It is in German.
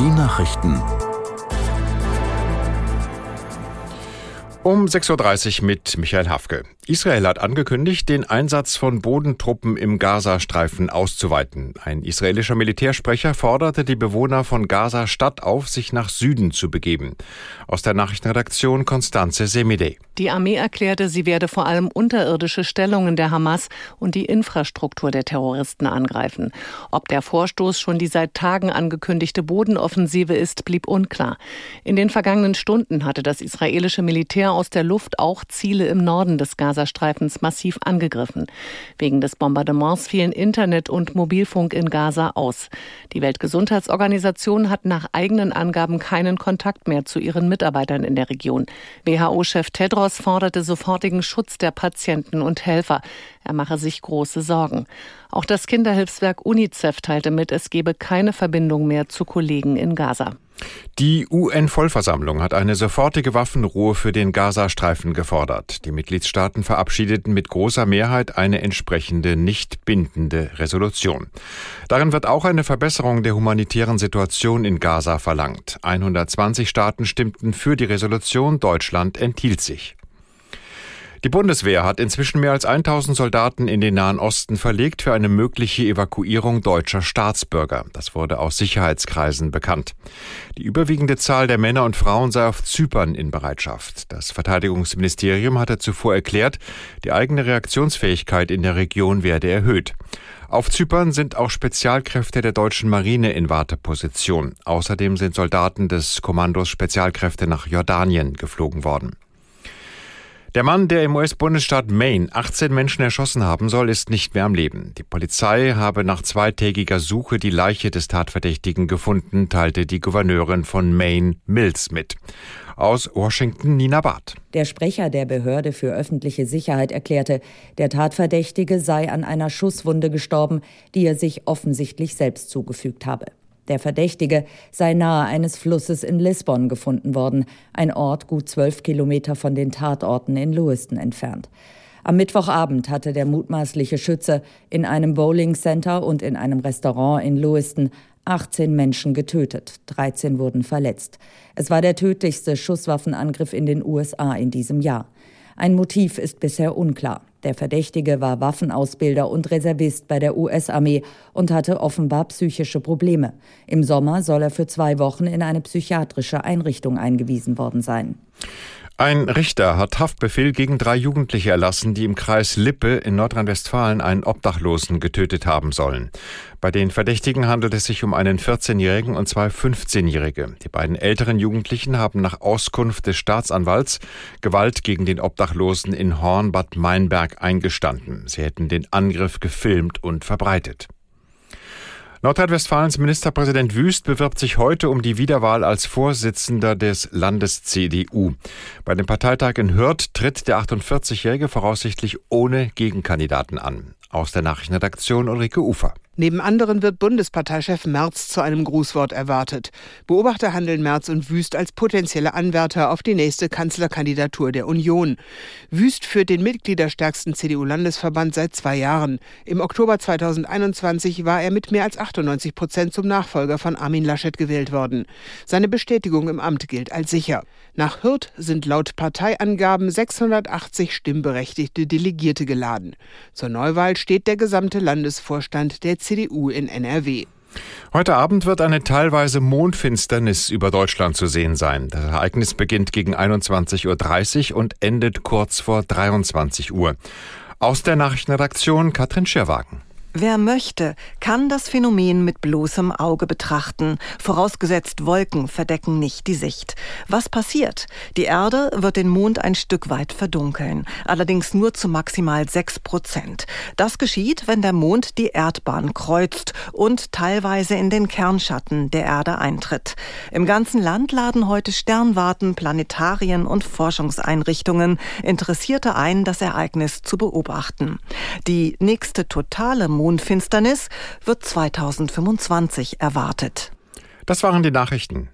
Die Nachrichten. Um 6.30 Uhr mit Michael Hafke. Israel hat angekündigt, den Einsatz von Bodentruppen im Gazastreifen auszuweiten. Ein israelischer Militärsprecher forderte die Bewohner von Gaza-Stadt auf, sich nach Süden zu begeben. Aus der Nachrichtenredaktion Konstanze Semidey. Die Armee erklärte, sie werde vor allem unterirdische Stellungen der Hamas und die Infrastruktur der Terroristen angreifen. Ob der Vorstoß schon die seit Tagen angekündigte Bodenoffensive ist, blieb unklar. In den vergangenen Stunden hatte das israelische Militär aus der Luft auch Ziele im Norden des Gaza Gazastreifens massiv angegriffen. Wegen des Bombardements fielen Internet und Mobilfunk in Gaza aus. Die Weltgesundheitsorganisation hat nach eigenen Angaben keinen Kontakt mehr zu ihren Mitarbeitern in der Region. WHO-Chef Tedros forderte sofortigen Schutz der Patienten und Helfer. Er mache sich große Sorgen. Auch das Kinderhilfswerk UNICEF teilte mit, es gebe keine Verbindung mehr zu Kollegen in Gaza. Die UN-Vollversammlung hat eine sofortige Waffenruhe für den Gazastreifen gefordert. Die Mitgliedstaaten verabschiedeten mit großer Mehrheit eine entsprechende nicht bindende Resolution. Darin wird auch eine Verbesserung der humanitären Situation in Gaza verlangt. 120 Staaten stimmten für die Resolution, Deutschland enthielt sich. Die Bundeswehr hat inzwischen mehr als 1000 Soldaten in den Nahen Osten verlegt für eine mögliche Evakuierung deutscher Staatsbürger. Das wurde aus Sicherheitskreisen bekannt. Die überwiegende Zahl der Männer und Frauen sei auf Zypern in Bereitschaft. Das Verteidigungsministerium hatte zuvor erklärt, die eigene Reaktionsfähigkeit in der Region werde erhöht. Auf Zypern sind auch Spezialkräfte der deutschen Marine in Warteposition. Außerdem sind Soldaten des Kommandos Spezialkräfte nach Jordanien geflogen worden. Der Mann, der im US-Bundesstaat Maine 18 Menschen erschossen haben soll, ist nicht mehr am Leben. Die Polizei habe nach zweitägiger Suche die Leiche des Tatverdächtigen gefunden, teilte die Gouverneurin von Maine Mills mit. Aus Washington Nina Barth. Der Sprecher der Behörde für öffentliche Sicherheit erklärte, der Tatverdächtige sei an einer Schusswunde gestorben, die er sich offensichtlich selbst zugefügt habe. Der Verdächtige sei nahe eines Flusses in Lisbon gefunden worden, ein Ort gut zwölf Kilometer von den Tatorten in Lewiston entfernt. Am Mittwochabend hatte der mutmaßliche Schütze in einem Bowling Center und in einem Restaurant in Lewiston 18 Menschen getötet, 13 wurden verletzt. Es war der tödlichste Schusswaffenangriff in den USA in diesem Jahr. Ein Motiv ist bisher unklar. Der Verdächtige war Waffenausbilder und Reservist bei der US-Armee und hatte offenbar psychische Probleme. Im Sommer soll er für zwei Wochen in eine psychiatrische Einrichtung eingewiesen worden sein. Ein Richter hat Haftbefehl gegen drei Jugendliche erlassen, die im Kreis Lippe in Nordrhein-Westfalen einen Obdachlosen getötet haben sollen. Bei den Verdächtigen handelt es sich um einen 14-Jährigen und zwei 15-Jährige. Die beiden älteren Jugendlichen haben nach Auskunft des Staatsanwalts Gewalt gegen den Obdachlosen in Horn-Bad Meinberg eingestanden. Sie hätten den Angriff gefilmt und verbreitet. Nordrhein-Westfalens Ministerpräsident Wüst bewirbt sich heute um die Wiederwahl als Vorsitzender des Landes CDU. Bei dem Parteitag in Hürth tritt der 48-Jährige voraussichtlich ohne Gegenkandidaten an. Aus der Nachrichtenredaktion Ulrike Ufer. Neben anderen wird Bundesparteichef Merz zu einem Grußwort erwartet. Beobachter handeln Merz und Wüst als potenzielle Anwärter auf die nächste Kanzlerkandidatur der Union. Wüst führt den mitgliederstärksten CDU-Landesverband seit zwei Jahren. Im Oktober 2021 war er mit mehr als 98 Prozent zum Nachfolger von Armin Laschet gewählt worden. Seine Bestätigung im Amt gilt als sicher. Nach Hürth sind laut Parteiangaben 680 stimmberechtigte Delegierte geladen. Zur Neuwahl steht der gesamte Landesvorstand der CDU in NRW. Heute Abend wird eine teilweise Mondfinsternis über Deutschland zu sehen sein. Das Ereignis beginnt gegen 21.30 Uhr und endet kurz vor 23 Uhr. Aus der Nachrichtenredaktion Katrin Schirwagen. Wer möchte, kann das Phänomen mit bloßem Auge betrachten, vorausgesetzt Wolken verdecken nicht die Sicht. Was passiert? Die Erde wird den Mond ein Stück weit verdunkeln, allerdings nur zu maximal sechs Prozent. Das geschieht, wenn der Mond die Erdbahn kreuzt und teilweise in den Kernschatten der Erde eintritt. Im ganzen Land laden heute Sternwarten, Planetarien und Forschungseinrichtungen Interessierte ein, das Ereignis zu beobachten. Die nächste totale Mondfinsternis wird 2025 erwartet. Das waren die Nachrichten.